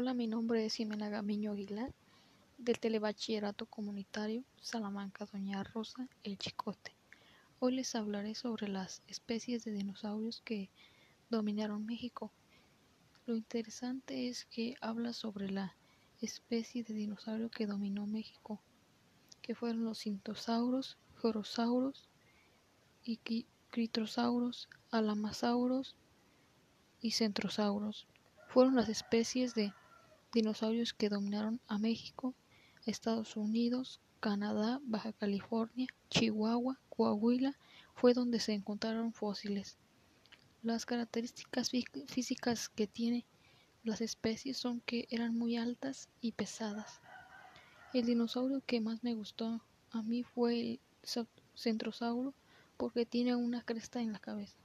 Hola, mi nombre es Jimena Gamiño Aguilar, del Telebachillerato Comunitario Salamanca Doña Rosa El Chicote. Hoy les hablaré sobre las especies de dinosaurios que dominaron México. Lo interesante es que habla sobre la especie de dinosaurio que dominó México, que fueron los cintosauros, jorosauros y critrosauros, alamasauros y centrosauros. Fueron las especies de dinosaurios que dominaron a México, Estados Unidos, Canadá, Baja California, Chihuahua, Coahuila, fue donde se encontraron fósiles. Las características físicas que tienen las especies son que eran muy altas y pesadas. El dinosaurio que más me gustó a mí fue el centrosauro porque tiene una cresta en la cabeza.